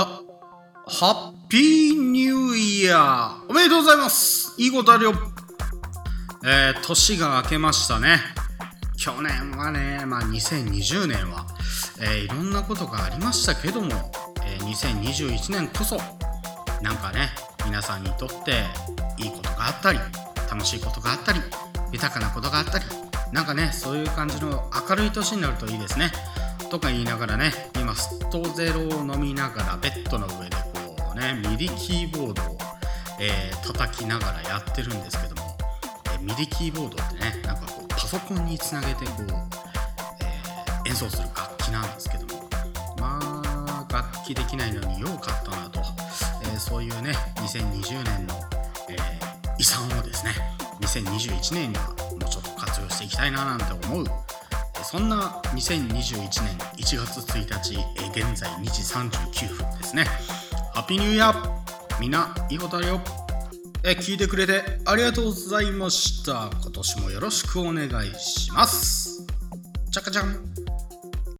あ、ハッピーニューイヤーおめでとうございますいいことあるよえー、年が明けましたね。去年はね、まあ2020年は、えー、いろんなことがありましたけども、えー、2021年こそ、なんかね、皆さんにとっていいことがあったり、楽しいことがあったり、豊かなことがあったり、なんかね、そういう感じの明るい年になるといいですね。とか言いながらね、今、ストゼロを飲みながらベッドの上でこうね、ミディキーボードを、えー、叩きながらやってるんですけども、えー、ミディキーボードってね、なんかこうパソコンにつなげてこう、えー、演奏する楽器なんですけども、まあ、楽器できないのによう買ったなと、えー、そういうね、2020年の、えー、遺産をですね、2021年にはもうちょっと活用していきたいななんて思うそんな2021年1月1日え現在2時39分ですね。ハッピーニューイヤーみんないいことあるよえ聞いてくれてありがとうございました。今年もよろしくお願いします。チャカチャン。